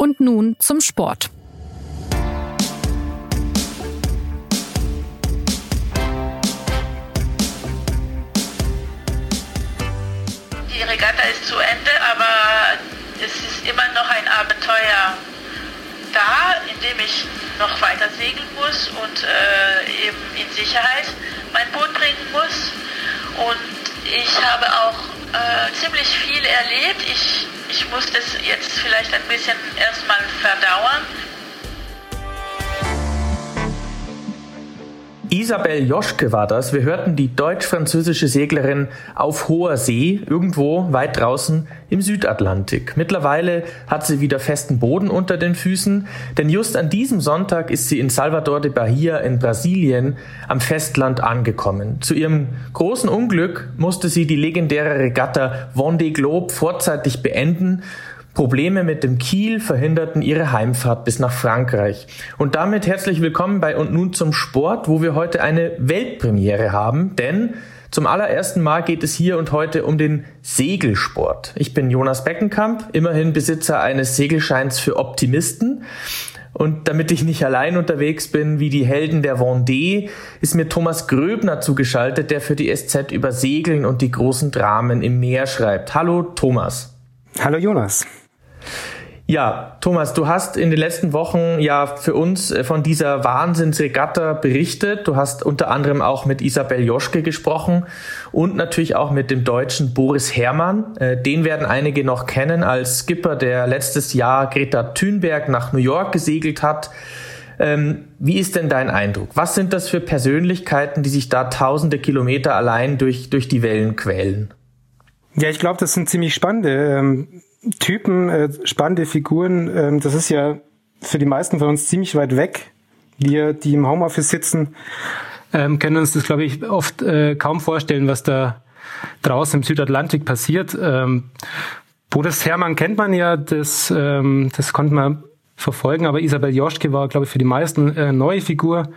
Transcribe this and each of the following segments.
Und nun zum Sport. Die Regatta ist zu Ende, aber es ist immer noch ein Abenteuer da, in dem ich noch weiter segeln muss und äh, eben in Sicherheit mein Boot bringen muss. Und ich habe auch äh, ziemlich viel erlebt. Ich, ich muss das jetzt vielleicht ein bisschen erstmal verdauern. Isabel Joschke war das. Wir hörten die deutsch-französische Seglerin auf hoher See, irgendwo weit draußen im Südatlantik. Mittlerweile hat sie wieder festen Boden unter den Füßen, denn just an diesem Sonntag ist sie in Salvador de Bahia in Brasilien am Festland angekommen. Zu ihrem großen Unglück musste sie die legendäre Regatta Vendée Globe vorzeitig beenden Probleme mit dem Kiel verhinderten ihre Heimfahrt bis nach Frankreich. Und damit herzlich willkommen bei Und nun zum Sport, wo wir heute eine Weltpremiere haben, denn zum allerersten Mal geht es hier und heute um den Segelsport. Ich bin Jonas Beckenkamp, immerhin Besitzer eines Segelscheins für Optimisten. Und damit ich nicht allein unterwegs bin wie die Helden der Vendée, ist mir Thomas Gröbner zugeschaltet, der für die SZ über Segeln und die großen Dramen im Meer schreibt. Hallo Thomas. Hallo Jonas. Ja, Thomas, du hast in den letzten Wochen ja für uns äh, von dieser Wahnsinnsregatta berichtet. Du hast unter anderem auch mit Isabel Joschke gesprochen und natürlich auch mit dem deutschen Boris Herrmann. Äh, den werden einige noch kennen als Skipper, der letztes Jahr Greta Thunberg nach New York gesegelt hat. Ähm, wie ist denn dein Eindruck? Was sind das für Persönlichkeiten, die sich da tausende Kilometer allein durch, durch die Wellen quälen? Ja, ich glaube, das sind ziemlich spannende ähm, Typen, äh, spannende Figuren. Ähm, das ist ja für die meisten von uns ziemlich weit weg. Wir, die im Homeoffice sitzen, ähm, können uns das, glaube ich, oft äh, kaum vorstellen, was da draußen im Südatlantik passiert. Ähm, Boris Herrmann kennt man ja, das, ähm, das konnte man verfolgen, aber Isabel Joschke war, glaube ich, für die meisten äh, neue Figur.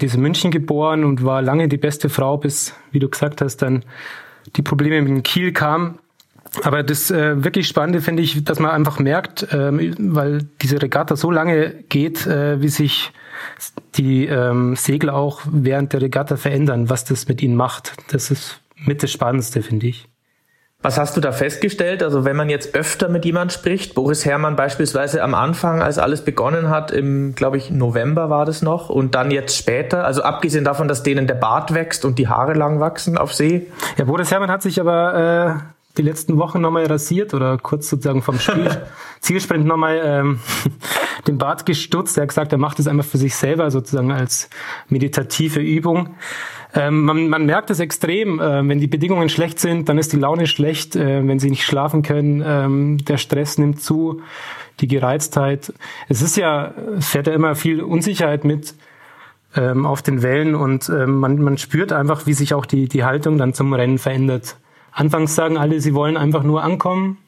Die ist in München geboren und war lange die beste Frau, bis, wie du gesagt hast, dann die Probleme mit dem Kiel kamen. Aber das äh, wirklich Spannende finde ich, dass man einfach merkt, ähm, weil diese Regatta so lange geht, äh, wie sich die ähm, Segel auch während der Regatta verändern, was das mit ihnen macht. Das ist mit das Spannendste, finde ich. Was hast du da festgestellt? Also wenn man jetzt öfter mit jemand spricht, Boris Herrmann beispielsweise am Anfang, als alles begonnen hat, im, glaube ich, November war das noch, und dann jetzt später, also abgesehen davon, dass denen der Bart wächst und die Haare lang wachsen auf See? Ja, Boris Herrmann hat sich aber äh, die letzten Wochen nochmal rasiert oder kurz sozusagen vom Spiel, Zielsprint nochmal ähm, den Bart gestutzt. Er hat gesagt, er macht es einfach für sich selber sozusagen als meditative Übung. Ähm, man, man merkt es extrem, äh, wenn die Bedingungen schlecht sind, dann ist die Laune schlecht, äh, wenn sie nicht schlafen können, ähm, der Stress nimmt zu, die Gereiztheit. Es ist ja, es fährt ja immer viel Unsicherheit mit ähm, auf den Wellen und ähm, man, man spürt einfach, wie sich auch die, die Haltung dann zum Rennen verändert. Anfangs sagen alle, sie wollen einfach nur ankommen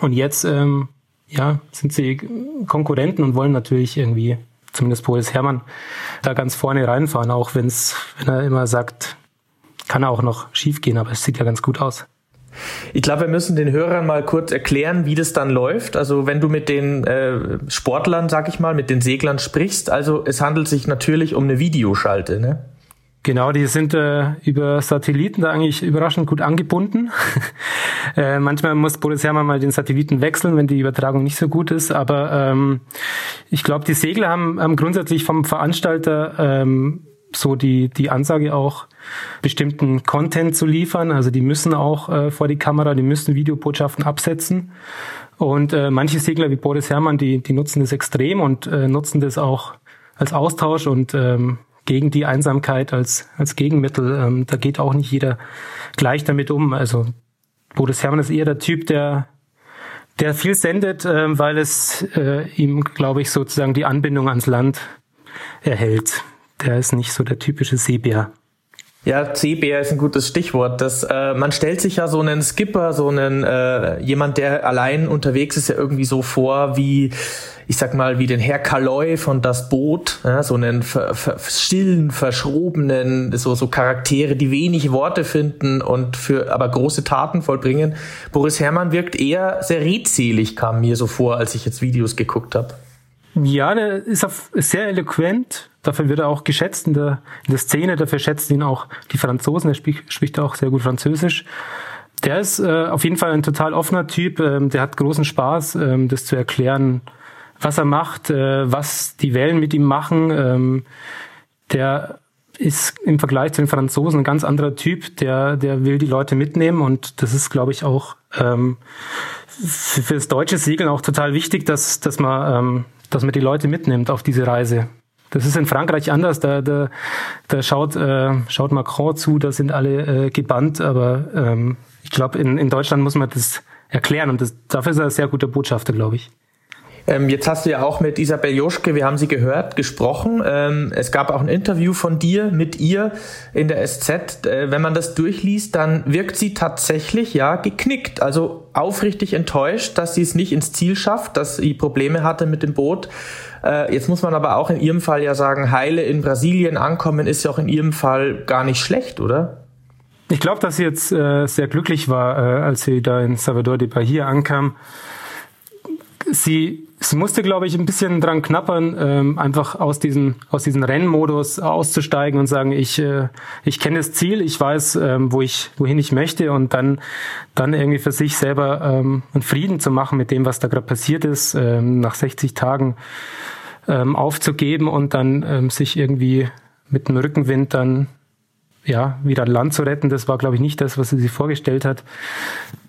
und jetzt ähm, ja, sind sie Konkurrenten und wollen natürlich irgendwie zumindest Boris Herrmann, da ganz vorne reinfahren, auch wenn's, wenn er immer sagt, kann auch noch schief gehen, aber es sieht ja ganz gut aus. Ich glaube, wir müssen den Hörern mal kurz erklären, wie das dann läuft. Also wenn du mit den äh, Sportlern, sag ich mal, mit den Seglern sprichst, also es handelt sich natürlich um eine Videoschalte, ne? Genau, die sind äh, über Satelliten da eigentlich überraschend gut angebunden. äh, manchmal muss Boris Herrmann mal den Satelliten wechseln, wenn die Übertragung nicht so gut ist. Aber ähm, ich glaube, die Segler haben, haben grundsätzlich vom Veranstalter ähm, so die, die Ansage auch, bestimmten Content zu liefern. Also die müssen auch äh, vor die Kamera, die müssen Videobotschaften absetzen. Und äh, manche Segler wie Boris Herrmann, die, die nutzen das extrem und äh, nutzen das auch als Austausch und ähm, gegen die Einsamkeit als, als Gegenmittel. Ähm, da geht auch nicht jeder gleich damit um. Also Boris Herrmann ist eher der Typ, der der viel sendet, äh, weil es äh, ihm, glaube ich, sozusagen die Anbindung ans Land erhält. Der ist nicht so der typische Seebär. Ja, C-Bär ist ein gutes Stichwort. Das, äh, man stellt sich ja so einen Skipper, so einen äh, jemand, der allein unterwegs ist, ja irgendwie so vor wie ich sag mal, wie den Herr Kaloy von Das Boot, ja, so einen ver, ver, stillen, verschrobenen, so, so Charaktere, die wenig Worte finden und für aber große Taten vollbringen. Boris Herrmann wirkt eher sehr redselig, kam mir so vor, als ich jetzt Videos geguckt habe. Ja, der ist, sehr eloquent. Dafür wird er auch geschätzt in der, in der Szene. Dafür schätzen ihn auch die Franzosen. Er spricht, spricht auch sehr gut Französisch. Der ist äh, auf jeden Fall ein total offener Typ. Ähm, der hat großen Spaß, ähm, das zu erklären, was er macht, äh, was die Wellen mit ihm machen. Ähm, der ist im Vergleich zu den Franzosen ein ganz anderer Typ. Der, der will die Leute mitnehmen und das ist, glaube ich, auch ähm, für das deutsche Segeln auch total wichtig, dass, dass man ähm, dass man die Leute mitnimmt auf diese Reise. Das ist in Frankreich anders. Da, da, da schaut, äh, schaut Macron zu, da sind alle äh, gebannt. Aber ähm, ich glaube, in, in Deutschland muss man das erklären. Und das, dafür ist er ein sehr guter Botschafter, glaube ich. Ähm, jetzt hast du ja auch mit Isabel Joschke, wir haben sie gehört, gesprochen. Ähm, es gab auch ein Interview von dir mit ihr in der SZ. Äh, wenn man das durchliest, dann wirkt sie tatsächlich ja geknickt, also aufrichtig enttäuscht, dass sie es nicht ins Ziel schafft, dass sie Probleme hatte mit dem Boot. Äh, jetzt muss man aber auch in ihrem Fall ja sagen, heile in Brasilien ankommen ist ja auch in ihrem Fall gar nicht schlecht, oder? Ich glaube, dass sie jetzt äh, sehr glücklich war, äh, als sie da in Salvador de Bahia ankam. Sie sie musste, glaube ich, ein bisschen dran knappern, ähm, einfach aus diesem aus diesem Rennmodus auszusteigen und sagen, ich äh, ich kenne das Ziel, ich weiß, ähm, wo ich wohin ich möchte und dann dann irgendwie für sich selber ähm, einen Frieden zu machen mit dem, was da gerade passiert ist, ähm, nach 60 Tagen ähm, aufzugeben und dann ähm, sich irgendwie mit dem Rückenwind dann ja wieder Land zu retten. Das war, glaube ich, nicht das, was sie sich vorgestellt hat.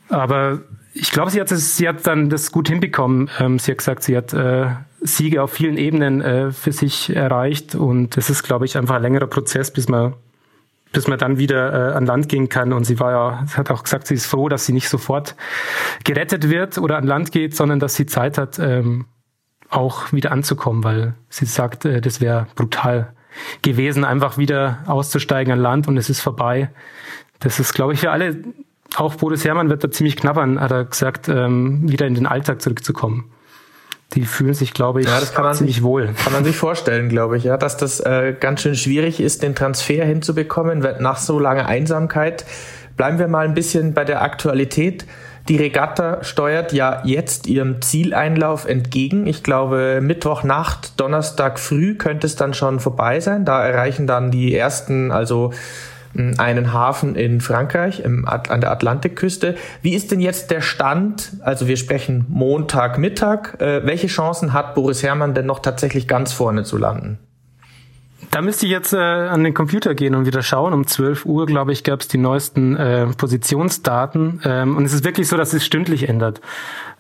Aber ich glaube, sie hat es, sie hat dann das gut hinbekommen. Ähm, sie hat gesagt, sie hat äh, Siege auf vielen Ebenen äh, für sich erreicht und es ist, glaube ich, einfach ein längerer Prozess, bis man bis man dann wieder äh, an Land gehen kann. Und sie war ja, hat auch gesagt, sie ist froh, dass sie nicht sofort gerettet wird oder an Land geht, sondern dass sie Zeit hat, ähm, auch wieder anzukommen, weil sie sagt, äh, das wäre brutal gewesen, einfach wieder auszusteigen an Land und es ist vorbei. Das ist, glaube ich, für alle auch Boris Herrmann wird da ziemlich knabbern, hat er gesagt, ähm, wieder in den Alltag zurückzukommen. Die fühlen sich, glaube ich, ja, das kann man ziemlich sich, wohl. Kann man sich vorstellen, glaube ich, ja, dass das äh, ganz schön schwierig ist, den Transfer hinzubekommen nach so langer Einsamkeit. Bleiben wir mal ein bisschen bei der Aktualität. Die Regatta steuert ja jetzt ihrem Zieleinlauf entgegen. Ich glaube, Mittwochnacht, Donnerstag früh könnte es dann schon vorbei sein. Da erreichen dann die ersten, also einen Hafen in Frankreich im, an der Atlantikküste. Wie ist denn jetzt der Stand? Also wir sprechen Montagmittag. Äh, welche Chancen hat Boris Herrmann denn noch tatsächlich ganz vorne zu landen? Da müsste ich jetzt äh, an den Computer gehen und wieder schauen. Um 12 Uhr, glaube ich, gab es die neuesten äh, Positionsdaten. Ähm, und es ist wirklich so, dass es stündlich ändert.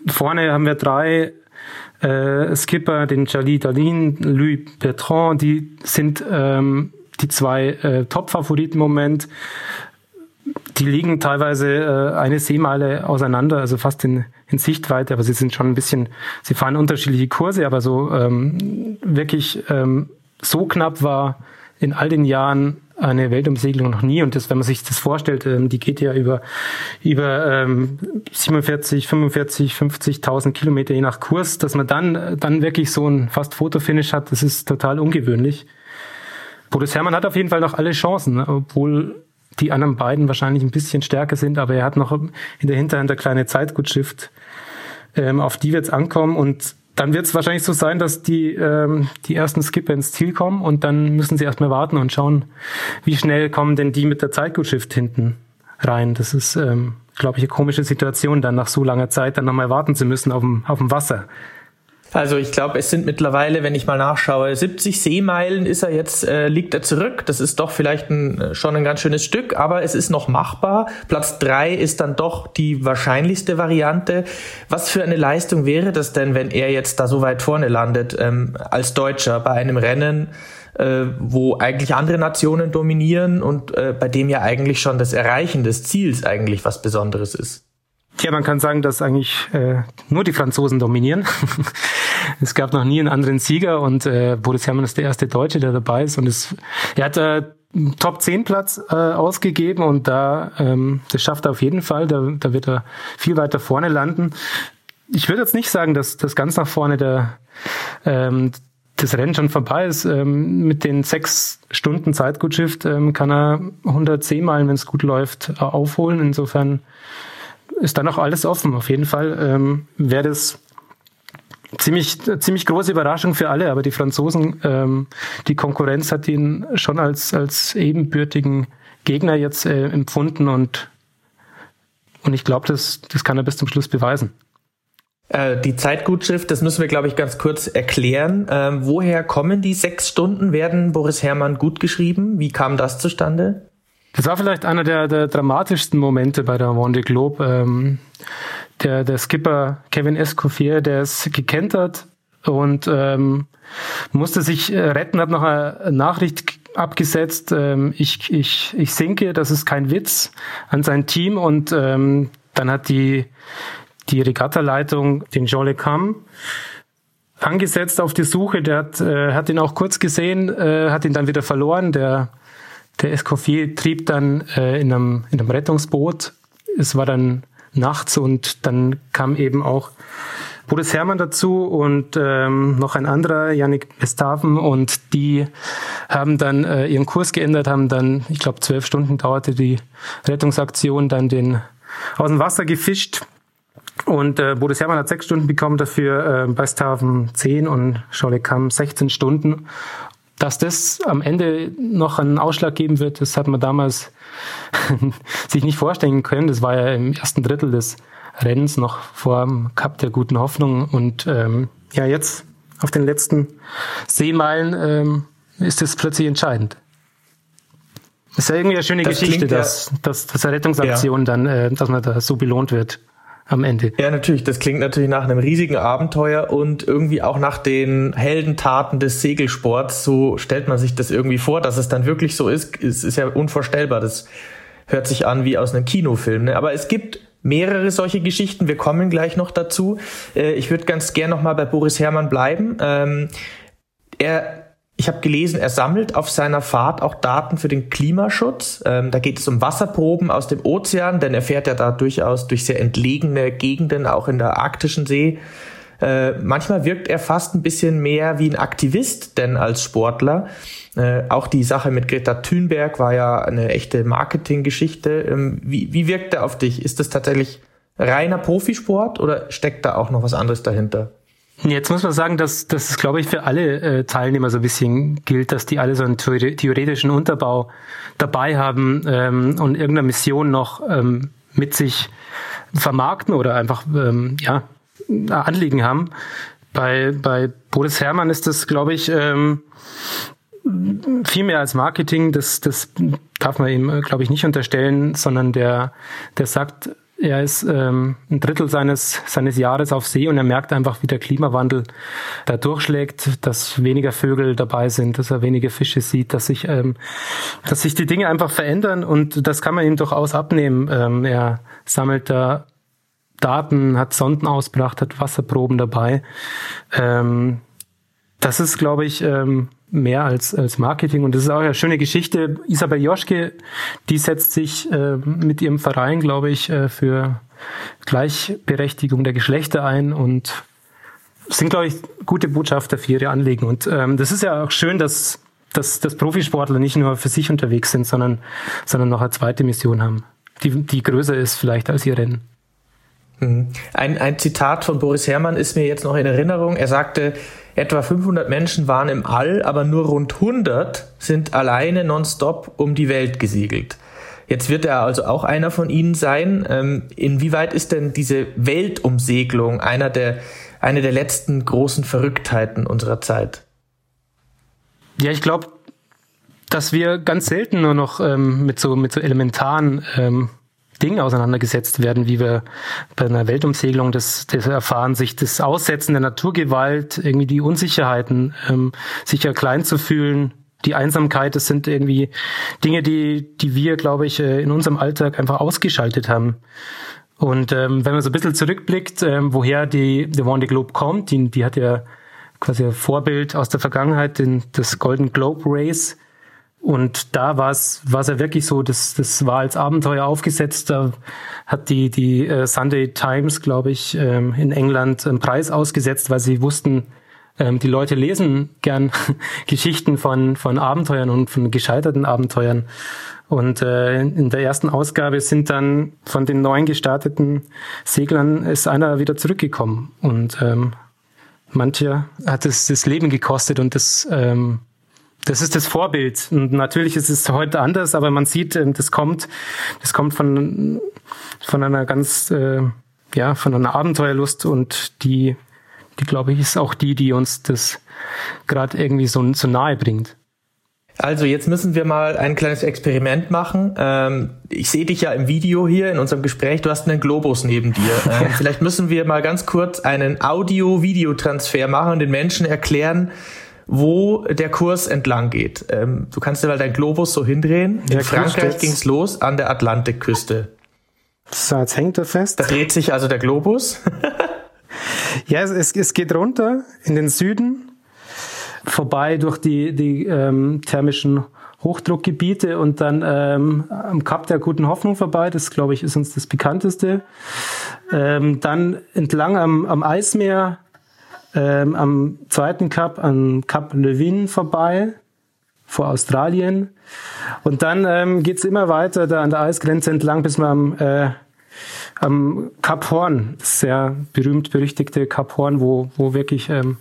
Vorne haben wir drei äh, Skipper, den Charlie Dalin, Louis Bertrand, die sind ähm, die zwei äh, Top-Favoriten im Moment. Die liegen teilweise äh, eine Seemeile auseinander, also fast in, in Sichtweite, aber sie sind schon ein bisschen, sie fahren unterschiedliche Kurse, aber so ähm, wirklich ähm, so knapp war in all den Jahren eine Weltumsegelung noch nie. Und das, wenn man sich das vorstellt, ähm, die geht ja über, über ähm, 47, 45, 50.000 Kilometer je nach Kurs, dass man dann, dann wirklich so ein fast Fotofinish hat, das ist total ungewöhnlich. Boris Herrmann hat auf jeden Fall noch alle Chancen, ne? obwohl die anderen beiden wahrscheinlich ein bisschen stärker sind, aber er hat noch in der Hinterhand eine kleine Zeitgutschrift, ähm, auf die wird es ankommen und dann wird es wahrscheinlich so sein, dass die, ähm, die ersten Skipper ins Ziel kommen und dann müssen sie erstmal warten und schauen, wie schnell kommen denn die mit der Zeitgutschrift hinten rein. Das ist, ähm, glaube ich, eine komische Situation, dann nach so langer Zeit dann nochmal warten zu müssen auf dem, auf dem Wasser. Also ich glaube, es sind mittlerweile, wenn ich mal nachschaue, 70 Seemeilen ist er jetzt, äh, liegt er zurück. Das ist doch vielleicht ein, äh, schon ein ganz schönes Stück, aber es ist noch machbar. Platz drei ist dann doch die wahrscheinlichste Variante. Was für eine Leistung wäre das denn, wenn er jetzt da so weit vorne landet, ähm, als Deutscher bei einem Rennen, äh, wo eigentlich andere Nationen dominieren und äh, bei dem ja eigentlich schon das Erreichen des Ziels eigentlich was Besonderes ist? Ja, man kann sagen, dass eigentlich äh, nur die Franzosen dominieren. es gab noch nie einen anderen Sieger und äh, Boris Herrmann ist der erste Deutsche, der dabei ist. Und es, er hat äh, Top 10 Platz äh, ausgegeben und da ähm, das schafft er auf jeden Fall. Da, da wird er viel weiter vorne landen. Ich würde jetzt nicht sagen, dass das ganz nach vorne der ähm, das Rennen schon vorbei ist. Ähm, mit den sechs Stunden Zeitgutschrift ähm, kann er 110 Meilen, wenn es gut läuft, äh, aufholen. Insofern ist da noch alles offen. Auf jeden Fall ähm, wäre das ziemlich, ziemlich große Überraschung für alle, aber die Franzosen, ähm, die Konkurrenz hat ihn schon als, als ebenbürtigen Gegner jetzt äh, empfunden und, und ich glaube, das, das kann er bis zum Schluss beweisen. Äh, die Zeitgutschrift, das müssen wir, glaube ich, ganz kurz erklären. Ähm, woher kommen die sechs Stunden? Werden Boris Herrmann gut geschrieben? Wie kam das zustande? Das war vielleicht einer der, der dramatischsten Momente bei der Vendée Globe. Ähm, der, der Skipper Kevin Escoffier, der ist gekentert und ähm, musste sich retten, hat noch eine Nachricht abgesetzt, ähm, ich, ich, ich sinke, das ist kein Witz, an sein Team und ähm, dann hat die, die Regattaleitung den Jean Le Cam angesetzt auf die Suche, der hat, äh, hat ihn auch kurz gesehen, äh, hat ihn dann wieder verloren, der, der Escoffier trieb dann äh, in, einem, in einem Rettungsboot, es war dann nachts und dann kam eben auch Boris Herrmann dazu und ähm, noch ein anderer, Yannick Bestaven und die haben dann äh, ihren Kurs geändert, haben dann, ich glaube, zwölf Stunden dauerte die Rettungsaktion, dann den aus dem Wasser gefischt. Und äh, Boris Herrmann hat sechs Stunden bekommen, dafür äh, Bestaven zehn und Scholle Kamm 16 Stunden. Dass das am Ende noch einen Ausschlag geben wird, das hat man damals sich nicht vorstellen können. Das war ja im ersten Drittel des Rennens noch vor dem Cup der guten Hoffnung. Und ähm, ja, jetzt auf den letzten Seemeilen ähm, ist es plötzlich entscheidend. ist ja irgendwie eine schöne das Geschichte, dass, ja, dass, dass Rettungsaktion ja. dann, äh, dass man da so belohnt wird am Ende. Ja, natürlich. Das klingt natürlich nach einem riesigen Abenteuer und irgendwie auch nach den Heldentaten des Segelsports. So stellt man sich das irgendwie vor, dass es dann wirklich so ist. Es ist ja unvorstellbar. Das hört sich an wie aus einem Kinofilm. Ne? Aber es gibt mehrere solche Geschichten. Wir kommen gleich noch dazu. Äh, ich würde ganz gern noch mal bei Boris Herrmann bleiben. Ähm, er ich habe gelesen, er sammelt auf seiner Fahrt auch Daten für den Klimaschutz. Ähm, da geht es um Wasserproben aus dem Ozean, denn er fährt ja da durchaus durch sehr entlegene Gegenden, auch in der arktischen See. Äh, manchmal wirkt er fast ein bisschen mehr wie ein Aktivist, denn als Sportler. Äh, auch die Sache mit Greta Thunberg war ja eine echte Marketinggeschichte. Ähm, wie, wie wirkt er auf dich? Ist das tatsächlich reiner Profisport oder steckt da auch noch was anderes dahinter? Jetzt muss man sagen, dass, dass es, glaube ich, für alle äh, Teilnehmer so ein bisschen gilt, dass die alle so einen theoretischen Unterbau dabei haben ähm, und irgendeine Mission noch ähm, mit sich vermarkten oder einfach ähm, ja, Anliegen haben. Bei, bei Boris Herrmann ist das, glaube ich, ähm, viel mehr als Marketing. Das, das darf man ihm, glaube ich, nicht unterstellen, sondern der, der sagt, er ist ähm, ein Drittel seines, seines Jahres auf See und er merkt einfach, wie der Klimawandel da durchschlägt, dass weniger Vögel dabei sind, dass er weniger Fische sieht, dass sich, ähm, dass sich die Dinge einfach verändern und das kann man ihm durchaus abnehmen. Ähm, er sammelt da Daten, hat Sonden ausgebracht, hat Wasserproben dabei. Ähm, das ist, glaube ich, ähm, mehr als, als Marketing. Und das ist auch eine schöne Geschichte. Isabel Joschke, die setzt sich äh, mit ihrem Verein, glaube ich, äh, für Gleichberechtigung der Geschlechter ein und sind, glaube ich, gute Botschafter für ihre Anliegen. Und ähm, das ist ja auch schön, dass, dass, dass Profisportler nicht nur für sich unterwegs sind, sondern, sondern noch eine zweite Mission haben, die, die größer ist vielleicht als ihr Rennen. Mhm. Ein, ein Zitat von Boris Herrmann ist mir jetzt noch in Erinnerung. Er sagte, etwa 500 Menschen waren im All, aber nur rund 100 sind alleine nonstop um die Welt gesegelt. Jetzt wird er also auch einer von Ihnen sein. Ähm, inwieweit ist denn diese Weltumsegelung einer der, eine der letzten großen Verrücktheiten unserer Zeit? Ja, ich glaube, dass wir ganz selten nur noch ähm, mit so mit so elementaren ähm, Dingen auseinandergesetzt werden, wie wir bei einer Weltumsegelung das, das erfahren, sich das Aussetzen der Naturgewalt, irgendwie die Unsicherheiten, ähm, sich ja klein zu fühlen, die Einsamkeit, das sind irgendwie Dinge, die, die wir, glaube ich, äh, in unserem Alltag einfach ausgeschaltet haben. Und ähm, wenn man so ein bisschen zurückblickt, ähm, woher die The One Globe kommt, die, die hat ja quasi ein Vorbild aus der Vergangenheit, den, das Golden Globe Race, Und da war es, ja wirklich so, das, das war als Abenteuer aufgesetzt. Da hat die, die äh, Sunday Times, glaube ich, ähm, in England einen Preis ausgesetzt, weil sie wussten, ähm, die Leute lesen gern Geschichten von, von Abenteuern und von gescheiterten Abenteuern. Und äh, in der ersten Ausgabe sind dann von den neun gestarteten Seglern ist einer wieder zurückgekommen. Und ähm, mancher hat es das Leben gekostet und das ähm, das ist das Vorbild. Und natürlich ist es heute anders, aber man sieht, ähm, das kommt, das kommt von, von einer ganz, äh, ja, von einer Abenteuerlust und die, die glaube ich, ist auch die, die uns das gerade irgendwie so, so nahe bringt. Also jetzt müssen wir mal ein kleines Experiment machen. Ähm, ich sehe dich ja im Video hier in unserem Gespräch. Du hast einen Globus neben dir. Ähm, vielleicht müssen wir mal ganz kurz einen Audio-Video-Transfer machen und den Menschen erklären, wo der Kurs entlang geht. Ähm, du kannst dir mal deinen Globus so hindrehen. In Frankreich ging's los an der Atlantikküste. So, jetzt hängt er fest. Da dreht sich also der Globus. ja, es, es geht runter in den Süden, vorbei durch die, die ähm, thermischen Hochdruckgebiete und dann ähm, am Kap der Guten Hoffnung vorbei. Das, glaube ich, ist uns das bekannteste. Ähm, dann entlang am, am Eismeer ähm, am zweiten Cup an Cup Levin vorbei vor Australien. Und dann ähm, geht immer weiter da an der Eisgrenze entlang, bis man am, äh, am Kap Horn, sehr berühmt berüchtigte Kap Horn, wo, wo wirklich ähm,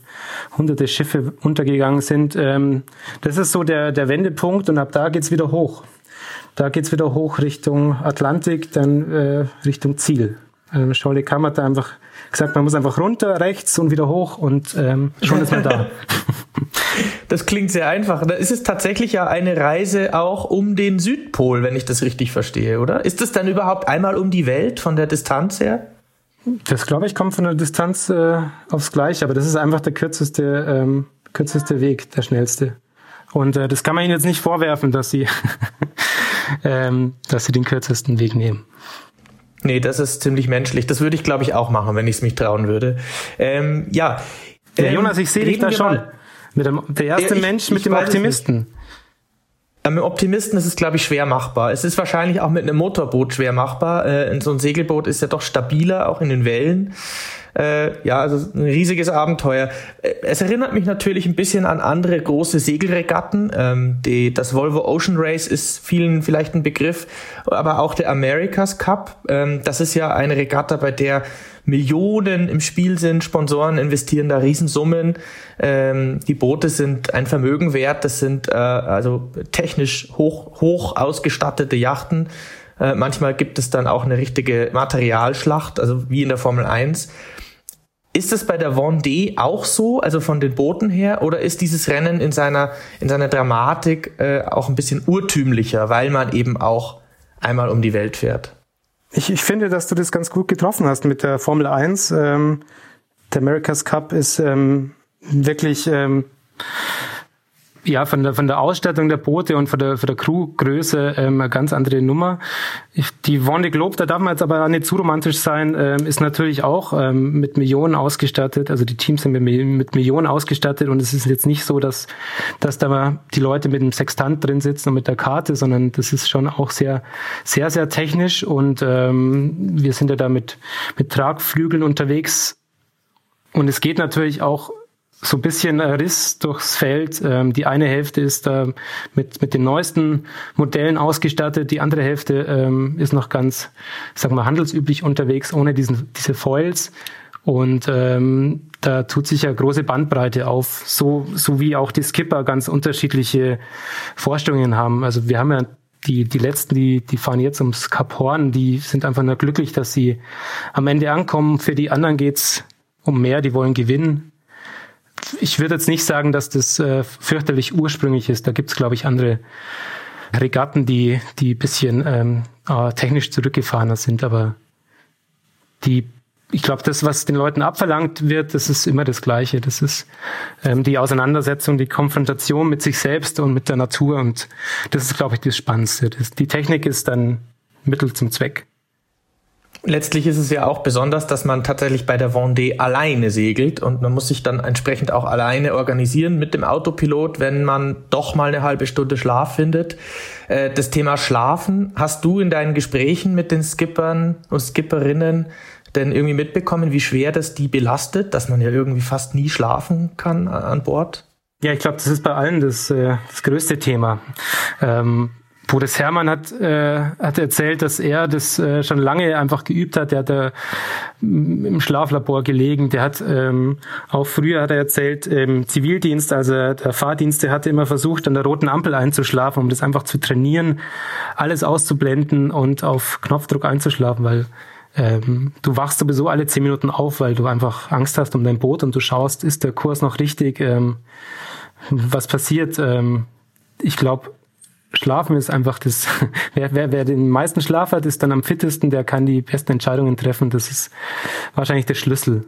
hunderte Schiffe untergegangen sind. Ähm, das ist so der, der Wendepunkt und ab da geht's wieder hoch. Da geht's wieder hoch Richtung Atlantik, dann äh, Richtung Ziel. Ähm, Scholle Kammer hat einfach gesagt, man muss einfach runter, rechts und wieder hoch und ähm, schon ist man da. Das klingt sehr einfach. Da ist es tatsächlich ja eine Reise auch um den Südpol, wenn ich das richtig verstehe, oder? Ist es dann überhaupt einmal um die Welt von der Distanz her? Das glaube ich kommt von der Distanz äh, aufs Gleiche, aber das ist einfach der kürzeste, ähm, kürzeste Weg, der schnellste. Und äh, das kann man ihnen jetzt nicht vorwerfen, dass sie, ähm, dass sie den kürzesten Weg nehmen. Nee, das ist ziemlich menschlich. Das würde ich, glaube ich, auch machen, wenn ich es mich trauen würde. Ähm, ja. ja ähm, Jonas, ich sehe dich da schon. Mit dem, der erste ich, Mensch mit dem Optimisten. Mit dem Optimisten ist es, glaube ich, schwer machbar. Es ist wahrscheinlich auch mit einem Motorboot schwer machbar. Äh, so ein Segelboot ist ja doch stabiler, auch in den Wellen. Äh, ja, also ein riesiges Abenteuer. Äh, es erinnert mich natürlich ein bisschen an andere große Segelregatten. Ähm, die, das Volvo Ocean Race ist vielen vielleicht ein Begriff, aber auch der America's Cup. Ähm, das ist ja eine Regatta, bei der Millionen im Spiel sind. Sponsoren investieren da Riesensummen. Ähm, die Boote sind ein Vermögen wert. Das sind äh, also technisch hoch, hoch ausgestattete Yachten. Äh, manchmal gibt es dann auch eine richtige Materialschlacht, also wie in der Formel 1. Ist es bei der Vendée auch so, also von den Booten her, oder ist dieses Rennen in seiner, in seiner Dramatik äh, auch ein bisschen urtümlicher, weil man eben auch einmal um die Welt fährt? Ich, ich finde, dass du das ganz gut getroffen hast mit der Formel 1. Ähm, der America's Cup ist ähm, wirklich ähm, ja, von der, von der Ausstattung der Boote und von der, von der Crewgröße ähm, eine ganz andere Nummer. Die Vendée Globe, da darf man jetzt aber auch nicht zu romantisch sein, ähm, ist natürlich auch ähm, mit Millionen ausgestattet. Also die Teams sind mit, mit Millionen ausgestattet und es ist jetzt nicht so, dass, dass da mal die Leute mit dem Sextant drin sitzen und mit der Karte, sondern das ist schon auch sehr, sehr, sehr technisch und ähm, wir sind ja da mit, mit Tragflügeln unterwegs. Und es geht natürlich auch so ein bisschen Riss durchs Feld. Ähm, die eine Hälfte ist äh, mit, mit den neuesten Modellen ausgestattet, die andere Hälfte ähm, ist noch ganz, sagen wir, handelsüblich unterwegs, ohne diesen, diese Foils. Und ähm, da tut sich ja große Bandbreite auf, so, so wie auch die Skipper ganz unterschiedliche Vorstellungen haben. Also wir haben ja die, die letzten, die, die fahren jetzt ums Kap Horn, die sind einfach nur glücklich, dass sie am Ende ankommen. Für die anderen geht's um mehr, die wollen gewinnen ich würde jetzt nicht sagen, dass das äh, fürchterlich ursprünglich ist. Da gibt es, glaube ich, andere Regatten, die die bisschen ähm, äh, technisch zurückgefahrener sind, aber die ich glaube, das, was den Leuten abverlangt wird, das ist immer das Gleiche. Das ist ähm, die Auseinandersetzung, die Konfrontation mit sich selbst und mit der Natur. Und das ist, glaube ich, das Spannendste. Das, die Technik ist dann Mittel zum Zweck. Letztlich ist es ja auch besonders, dass man tatsächlich bei der Vendée alleine segelt und man muss sich dann entsprechend auch alleine organisieren mit dem Autopilot, wenn man doch mal eine halbe Stunde Schlaf findet. Äh, das Thema Schlafen, hast du in deinen Gesprächen mit den Skippern und Skipperinnen denn irgendwie mitbekommen, wie schwer das die belastet, dass man ja irgendwie fast nie schlafen kann an Bord? Ja, ich glaube, das ist bei allen das, äh, das größte Thema. Ähm, Boris Herrmann hat, äh, hat erzählt, dass er das äh, schon lange einfach geübt hat. Der hat äh, im Schlaflabor gelegen. Der hat ähm, auch früher hat er erzählt, im Zivildienst, also der Fahrdienst, der hatte immer versucht, an der roten Ampel einzuschlafen, um das einfach zu trainieren, alles auszublenden und auf Knopfdruck einzuschlafen, weil ähm, du wachst sowieso alle zehn Minuten auf, weil du einfach Angst hast um dein Boot und du schaust, ist der Kurs noch richtig, ähm, was passiert. Ähm, ich glaube, Schlafen ist einfach das, wer, wer, wer den meisten Schlaf hat, ist dann am fittesten, der kann die besten Entscheidungen treffen. Das ist wahrscheinlich der Schlüssel.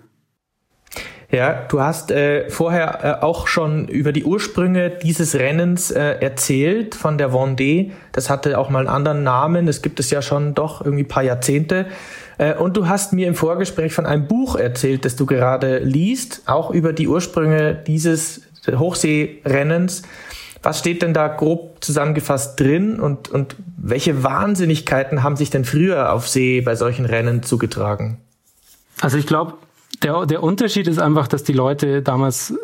Ja, du hast äh, vorher äh, auch schon über die Ursprünge dieses Rennens äh, erzählt von der Vendée. Das hatte auch mal einen anderen Namen. Das gibt es ja schon doch irgendwie paar Jahrzehnte. Äh, und du hast mir im Vorgespräch von einem Buch erzählt, das du gerade liest, auch über die Ursprünge dieses Hochseerennens. Was steht denn da grob zusammengefasst drin und, und welche Wahnsinnigkeiten haben sich denn früher auf See bei solchen Rennen zugetragen? Also ich glaube, der, der Unterschied ist einfach, dass die Leute damals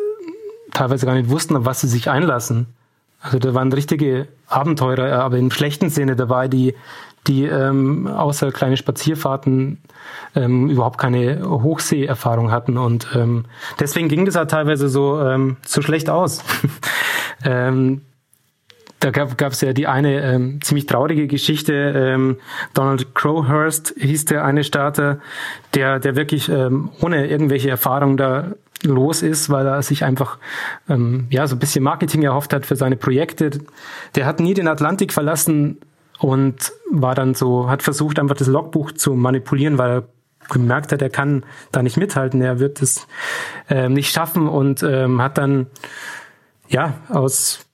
teilweise gar nicht wussten, auf was sie sich einlassen. Also da waren richtige Abenteurer, aber im schlechten Sinne dabei, die, die ähm, außer kleine Spazierfahrten ähm, überhaupt keine Hochseeerfahrung hatten. Und ähm, deswegen ging das halt teilweise so, ähm, so schlecht aus. ähm, da gab es ja die eine ähm, ziemlich traurige Geschichte. Ähm, Donald Crowhurst hieß der eine Starter, der, der wirklich ähm, ohne irgendwelche Erfahrung da los ist, weil er sich einfach ähm, ja so ein bisschen Marketing erhofft hat für seine Projekte. Der hat nie den Atlantik verlassen und war dann so, hat versucht einfach das Logbuch zu manipulieren, weil er gemerkt hat, er kann da nicht mithalten, er wird es äh, nicht schaffen und ähm, hat dann ja aus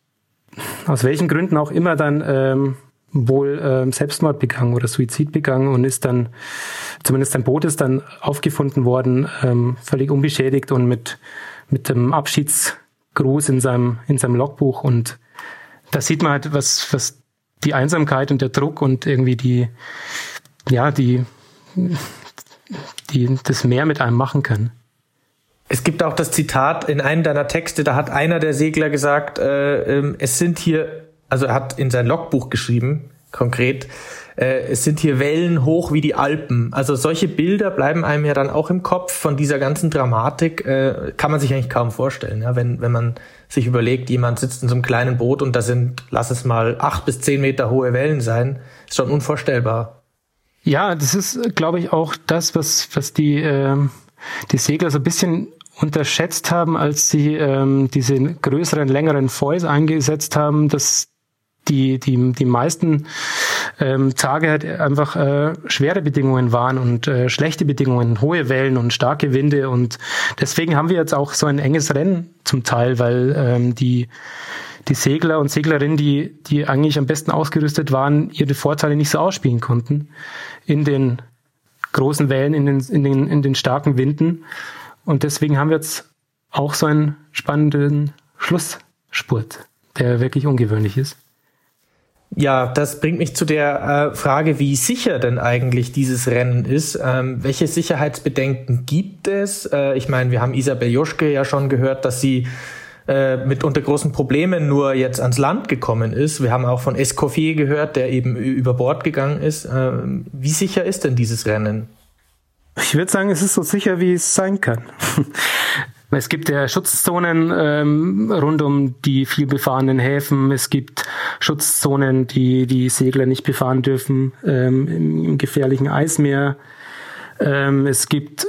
aus welchen Gründen auch immer dann ähm, wohl ähm, Selbstmord begangen oder Suizid begangen und ist dann, zumindest sein Boot ist dann aufgefunden worden, ähm, völlig unbeschädigt und mit, mit dem Abschiedsgruß in seinem, in seinem Logbuch. Und da sieht man halt, was, was die Einsamkeit und der Druck und irgendwie die, ja, die, die das Meer mit einem machen können. Es gibt auch das Zitat in einem deiner Texte, da hat einer der Segler gesagt, äh, äh, es sind hier, also er hat in sein Logbuch geschrieben, konkret, äh, es sind hier Wellen hoch wie die Alpen. Also solche Bilder bleiben einem ja dann auch im Kopf von dieser ganzen Dramatik, äh, kann man sich eigentlich kaum vorstellen, ja? wenn, wenn man sich überlegt, jemand sitzt in so einem kleinen Boot und da sind, lass es mal acht bis zehn Meter hohe Wellen sein, ist schon unvorstellbar. Ja, das ist, glaube ich, auch das, was, was die, äh, die Segler so ein bisschen unterschätzt haben, als sie ähm, diese größeren, längeren Foils eingesetzt haben, dass die, die, die meisten ähm, Tage halt einfach äh, schwere Bedingungen waren und äh, schlechte Bedingungen, hohe Wellen und starke Winde. Und deswegen haben wir jetzt auch so ein enges Rennen zum Teil, weil ähm, die, die Segler und Seglerinnen, die, die eigentlich am besten ausgerüstet waren, ihre Vorteile nicht so ausspielen konnten in den großen Wellen, in den, in den, in den starken Winden. Und deswegen haben wir jetzt auch so einen spannenden Schlussspurt, der wirklich ungewöhnlich ist. Ja, das bringt mich zu der äh, Frage, wie sicher denn eigentlich dieses Rennen ist. Ähm, welche Sicherheitsbedenken gibt es? Äh, ich meine, wir haben Isabel Joschke ja schon gehört, dass sie äh, mit unter großen Problemen nur jetzt ans Land gekommen ist. Wir haben auch von Escoffier gehört, der eben über Bord gegangen ist. Ähm, wie sicher ist denn dieses Rennen? Ich würde sagen, es ist so sicher, wie es sein kann. Es gibt ja Schutzzonen ähm, rund um die viel befahrenen Häfen. Es gibt Schutzzonen, die die Segler nicht befahren dürfen ähm, im, gefährlichen Eismeer. Ähm, es gibt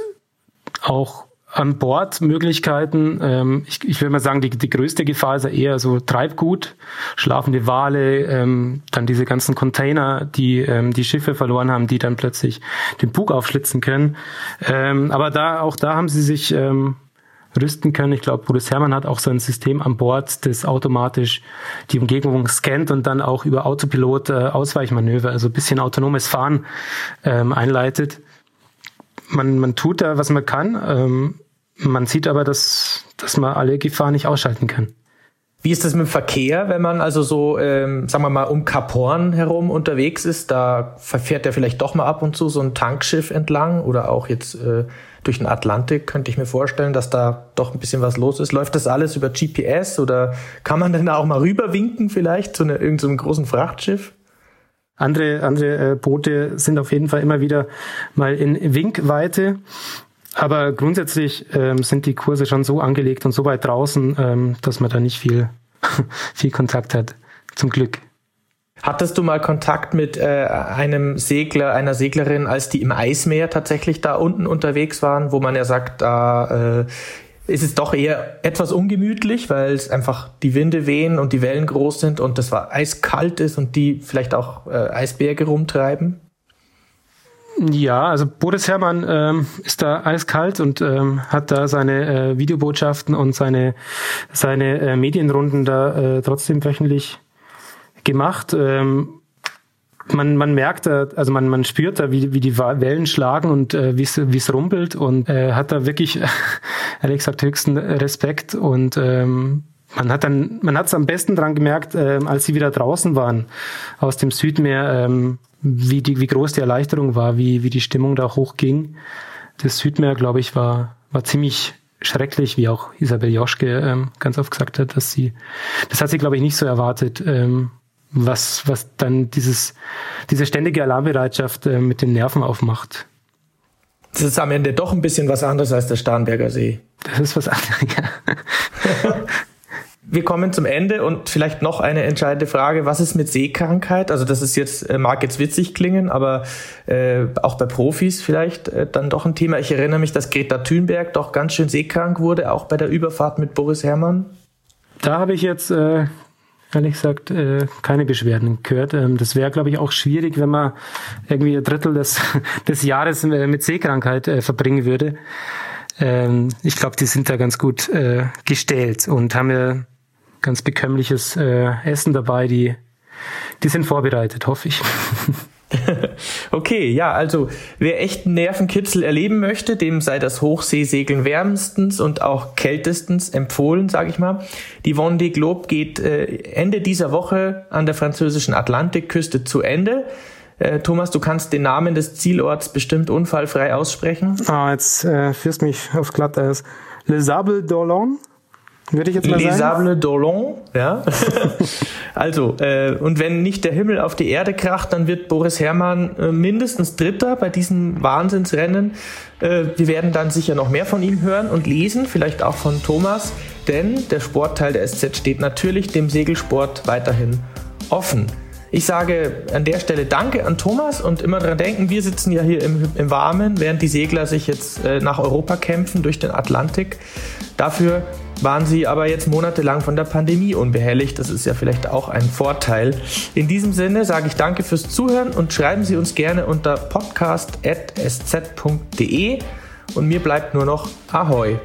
auch an Bord Möglichkeiten. Ähm, ich, ich würde mal sagen, die, die größte Gefahr ist ja eher so Treibgut, schlafende Wale, ähm, dann diese ganzen Container, die ähm, die Schiffe verloren haben, die dann plötzlich den Bug aufschlitzen können. Ähm, aber da auch da haben sie sich ähm, rüsten können. Ich glaube, Boris Herrmann hat auch so ein System an Bord, das automatisch die Umgebung scannt und dann auch über Autopilot äh, Ausweichmanöver, also bisschen autonomes Fahren ähm, einleitet. man, man tut da, was man kann. Ähm, man sieht aber, dass, dass man alle Gefahren nicht ausschalten kann. Wie ist das mit dem Verkehr, wenn man also so, ähm, sagen wir mal, um Kap Horn herum unterwegs ist? Da verfährt ja vielleicht doch mal ab und zu so ein Tankschiff entlang oder auch jetzt äh, durch den Atlantik könnte ich mir vorstellen, dass da doch ein bisschen was los ist. Läuft das alles über GPS oder kann man denn da auch mal rüberwinken vielleicht zu einer, irgendeinem so großen Frachtschiff? Andere, andere äh, Boote sind auf jeden Fall immer wieder mal in Winkweite. Aber grundsätzlich ähm, sind die Kurse schon so angelegt und so weit draußen, ähm, dass man da nicht viel, viel Kontakt hat. Zum Glück. Hattest du mal Kontakt mit äh, einem Segler, einer Seglerin, als die im Eismeer tatsächlich da unten unterwegs waren, wo man ja sagt, da äh, ist es doch eher etwas ungemütlich, weil es einfach die Winde wehen und die Wellen groß sind und das war eiskalt ist und die vielleicht auch äh, Eisberge rumtreiben? Ja, also Boris Herrmann ähm, ist da eiskalt und ähm, hat da seine äh, Videobotschaften und seine, seine äh, Medienrunden da äh, trotzdem wöchentlich gemacht. Ähm, man, man merkt, da, also man, man spürt da, wie, wie die Wellen schlagen und äh, wie es rumpelt und äh, hat da wirklich, ehrlich gesagt, höchsten Respekt und ähm, man hat dann, man hat es am besten dran gemerkt, äh, als sie wieder draußen waren aus dem Südmeer, ähm, wie die, wie groß die Erleichterung war, wie, wie die Stimmung da hochging. Das Südmeer, glaube ich, war, war ziemlich schrecklich, wie auch Isabel Joschke ähm, ganz oft gesagt hat, dass sie, das hat sie, glaube ich, nicht so erwartet, ähm, was, was dann dieses, diese ständige Alarmbereitschaft äh, mit den Nerven aufmacht. Das ist am Ende doch ein bisschen was anderes als der Starnberger See. Das ist was anderes, ja. Wir kommen zum Ende und vielleicht noch eine entscheidende Frage. Was ist mit Seekrankheit? Also das ist jetzt, äh, mag jetzt witzig klingen, aber äh, auch bei Profis vielleicht äh, dann doch ein Thema. Ich erinnere mich, dass Greta Thunberg doch ganz schön seekrank wurde, auch bei der Überfahrt mit Boris Herrmann. Da habe ich jetzt äh, ehrlich gesagt äh, keine Beschwerden gehört. Ähm, das wäre, glaube ich, auch schwierig, wenn man irgendwie ein Drittel des, des Jahres äh, mit Seekrankheit äh, verbringen würde. Ähm, ich glaube, die sind da ganz gut äh, gestellt und haben ja ganz bekömmliches äh, Essen dabei. Die, die sind vorbereitet, hoffe ich. okay, ja, also wer echten Nervenkitzel erleben möchte, dem sei das Hochseesegeln wärmstens und auch kältestens empfohlen, sage ich mal. Die Vendée Globe geht äh, Ende dieser Woche an der französischen Atlantikküste zu Ende. Äh, Thomas, du kannst den Namen des Zielorts bestimmt unfallfrei aussprechen. Ah, jetzt äh, führst mich auf Glatteis. Le Sable d'Orlon würde ich jetzt mal Les sagen. Sables d'Orlon, ja. also, äh, und wenn nicht der Himmel auf die Erde kracht, dann wird Boris Herrmann äh, mindestens Dritter bei diesem Wahnsinnsrennen. Äh, wir werden dann sicher noch mehr von ihm hören und lesen, vielleicht auch von Thomas, denn der Sportteil der SZ steht natürlich dem Segelsport weiterhin offen. Ich sage an der Stelle Danke an Thomas und immer daran denken, wir sitzen ja hier im, im Warmen, während die Segler sich jetzt äh, nach Europa kämpfen durch den Atlantik. Dafür waren sie aber jetzt monatelang von der Pandemie unbehelligt. Das ist ja vielleicht auch ein Vorteil. In diesem Sinne sage ich danke fürs Zuhören und schreiben Sie uns gerne unter podcast.sz.de und mir bleibt nur noch Ahoi.